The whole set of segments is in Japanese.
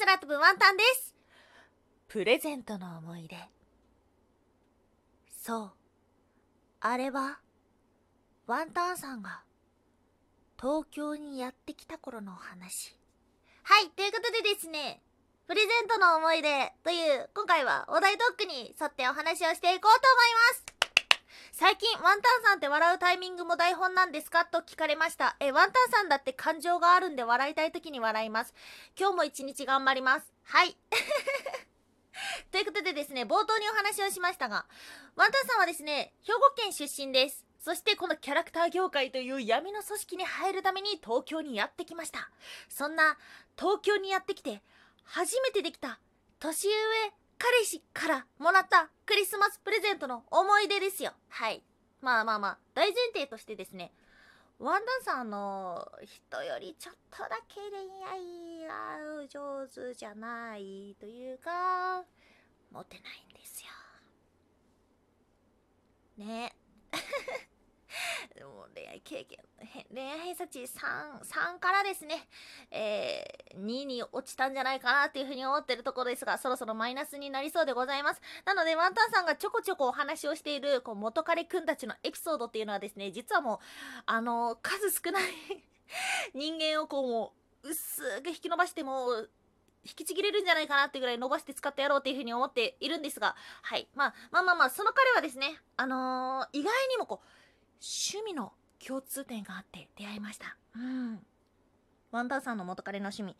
空飛ぶワンタンです。プレゼントの思い出。そう。あれは、ワンタンさんが東京にやってきた頃のお話。はい、ということでですね、プレゼントの思い出という、今回はお題トークに沿ってお話をしていこうと思います。最近、ワンタンさんって笑うタイミングも台本なんですか？と聞かれました。え、ワンタンさんだって感情があるんで笑いたい時に笑います。今日も一日頑張ります。はい。ということでですね、冒頭にお話をしましたが、ワンタンさんはですね、兵庫県出身です。そしてこのキャラクター業界という闇の組織に入るために東京にやってきました。そんな東京にやってきて、初めてできた年上彼氏からもらったクリスマスプレゼントの思い出ですよ。はい。まあまあまあ、大前提としてですね、ワンダンさんの人よりちょっとだけ恋愛が上手じゃないというか、モテないんですよ。ねでも恋愛経験、恋愛偏差値3、3からですね、えー、2に落ちたんじゃないかなっていうふうに思ってるところですが、そろそろマイナスになりそうでございます。なので、ワンタンさんがちょこちょこお話をしている、こう、元彼くんたちのエピソードっていうのはですね、実はもう、あの数少ない 人間をこう、もう、薄く引き伸ばしても、引きちぎれるんじゃないかなってぐらい伸ばして使ってやろうっていうふうに思っているんですが、はい。まあ、まあまあまあ、その彼はですね、あのー意外にもこう、趣味の共通点があって出会いました。うん。ワンダーさんの元彼の趣味、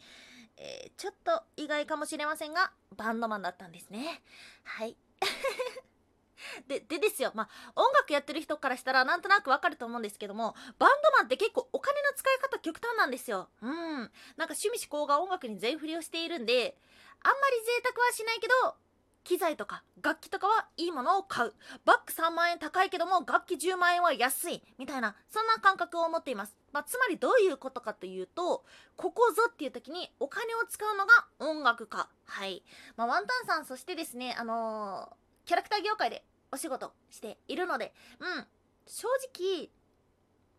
えーちょっと意外かもしれませんが、バンドマンだったんですね。はい。で、でですよ。まあ、音楽やってる人からしたらなんとなくわかると思うんですけども、バンドマンって結構お金の使い方極端なんですよ。うん。なんか趣味思考が音楽に全振りをしているんで、あんまり贅沢はしないけど、機材とか楽器とかはいいものを買う。バッグ3万円高いけども楽器10万円は安い。みたいな、そんな感覚を持っています。まあ、つまりどういうことかというと、ここぞっていう時にお金を使うのが音楽家。はい。まあ、ワンタンさん、そしてですね、あのーキャラクター業界でお仕事しているので、うん。正直、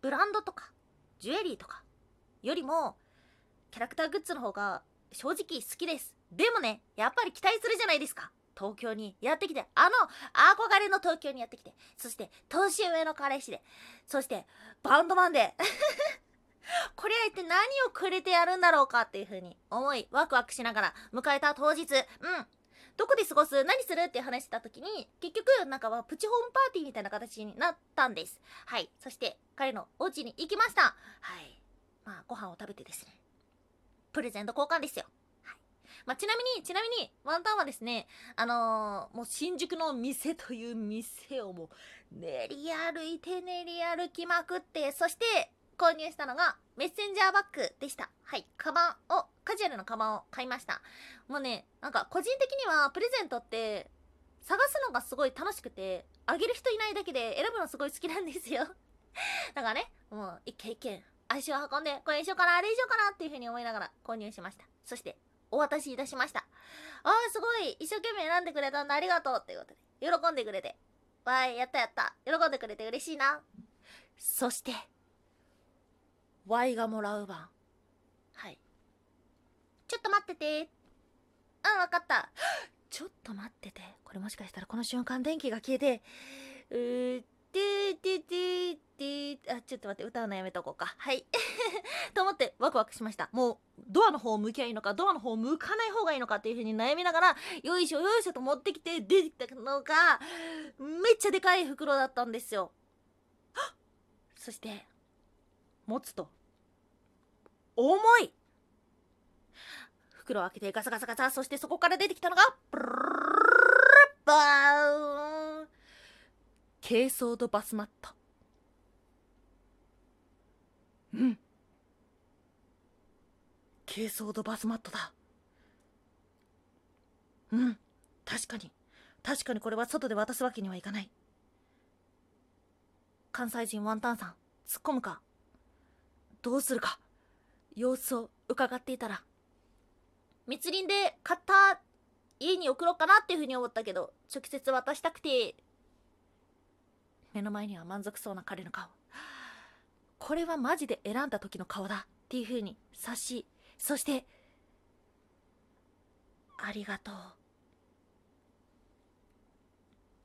ブランドとか、ジュエリーとか、よりも、キャラクターグッズの方が正直好きです。でもね、やっぱり期待するじゃないですか。東京にやってきて、あの、憧れの東京にやってきて、そして、年上の彼氏で、そして、バンドマンで、これは一体何をくれてやるんだろうかっていう風に思い、ワクワクしながら迎えた当日、うん。どこで過ごす何するって話してた時に、結局、なんかはプチホームパーティーみたいな形になったんです。はい。そして、彼のお家に行きました。はい。まあ、ご飯を食べてですね。プレゼント交換ですよ。まあ、ちなみに、ちなみに、ワンタンはですね、あのーもう新宿の店という店をもう、練り歩いて練り歩きまくって、そして、購入したのが、メッセンジャーバッグでした。はい。カバンを、カジュアルなカバンを買いました。もうね、なんか個人的にはプレゼントって探すのがすごい楽しくて、あげる人いないだけで選ぶのすごい好きなんですよ。だからね、もう一軒一軒足を運んで、これにしようかな、あれにしようかなっていう風に思いながら購入しました。そして、お渡しいたしました。あー、すごい、一生懸命選んでくれたんだ、ありがとうっていうことで、喜んでくれて。わーい、やったやった。喜んでくれて嬉しいな。そして、Y がもらう番。はい。ちょっと待ってて。うん、わかった。ちょっと待ってて。これもしかしたらこの瞬間電気が消えて、うー、ててーてー、あ、ちょっと待って、歌うのやめとこうか。はい。と思ってワクワクしました。もう、ドアの方を向きゃいいのか、ドアの方を向かない方がいいのかっていう風に悩みながら、よいしょよいしょと持ってきて出てきたのが、めっちゃでかい袋だったんですよ。そして、持つと、重い袋を開けてガサガサガサ、そしてそこから出てきたのが、ブルルルバーン珪藻土バスマット。うん。珪藻土バスマットだ。うん。確かに。確かにこれは外で渡すわけにはいかない。関西人ワンタンさん、突っ込むか？どうするか？様子を伺っていたら、密林で買った家に送ろうかなっていうふうに思ったけど、直接渡したくて、目の前には満足そうな彼の顔。これはマジで選んだ時の顔だっていうふうに察し、そして、ありがとう。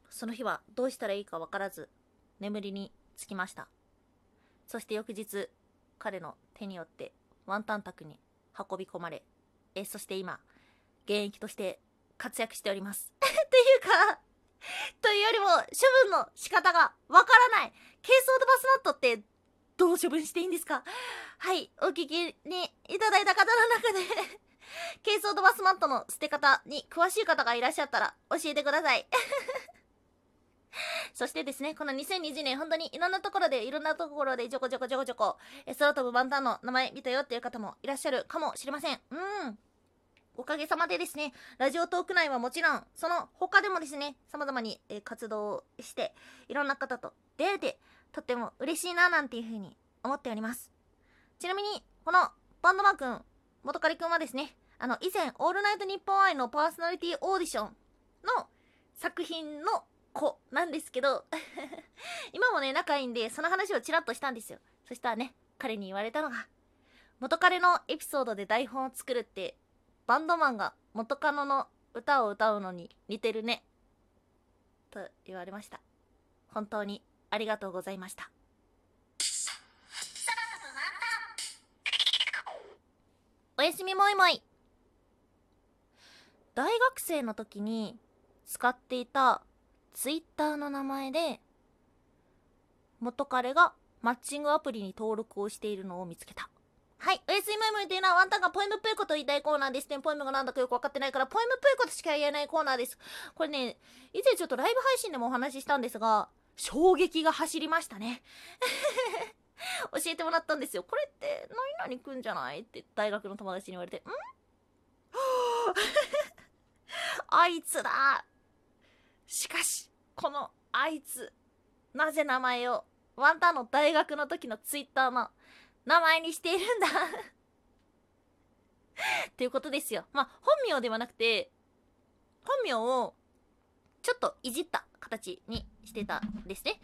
その日はどうしたらいいかわからず、眠りにつきました。そして翌日、彼の手によってワンタン宅に運び込まれ、えそして今、現役として活躍しております。っていうか、というよりも処分の仕方がわからない。ケースオードバスマットってどう処分していいんですか？はい、お聞きにいただいた方の中でケースオードバスマットの捨て方に詳しい方がいらっしゃったら教えてください そしてですね、この2020年、本当にいろんなところで、いろんなところで、ちょこちょこちょこちょこ、空飛ぶバンタンの名前見たよっていう方もいらっしゃるかもしれません。うん。おかげさまでですね、ラジオトーク内はもちろん、その他でもですね、様々に、え活動して、いろんな方と出会えて、とっても嬉しいな、なんていうふうに思っております。ちなみに、このバンドマー君、元カリ君はですね、あの、以前、オールナイトニッポン愛のパーソナリティオーディションの作品の子なんですけど 今もね、仲いいんで、その話をちらっとしたんですよ。そしたらね、彼に言われたのが、元彼のエピソードで台本を作るって、バンドマンが元カノの歌を歌うのに似てるね。と言われました。本当にありがとうございました。おやすみもいもい。大学生の時に使っていたツイッターの名前で元彼がマッチングアプリに登録をしているのを見つけた。はい。おやすみもいというのはワンタンがポエムっぽいこと言いたいコーナーですね。ポエムがなんだかよくわかってないから、ポエムっぽいことしか言えないコーナーです。これね、以前ちょっとライブ配信でもお話ししたんですが、衝撃が走りましたね。教えてもらったんですよ。これって何々くんじゃない？って大学の友達に言われて、ん？あいつだしかし、このあいつ、なぜ名前をワンタンの大学の時のツイッターの名前にしているんだ っていうことですよ。まあ、本名ではなくて、本名をちょっといじった形にしてたんですね。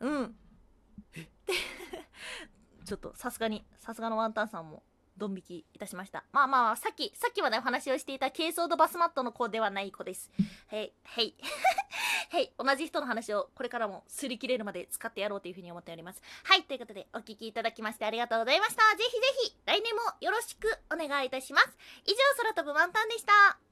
うん。ちょっとさすがに、さすがのワンタンさんもドン引きいたしました。まあまあ、さっき、さっきまでお話をしていたケーソードバスマットの子ではない子です。へい、へい。はい、同じ人の話をこれからも擦り切れるまで使ってやろうというふうに思っております。はい、ということで、お聞きいただきましてありがとうございました。ぜひぜひ、来年もよろしくお願いいたします。以上、空飛ぶワンタンでした。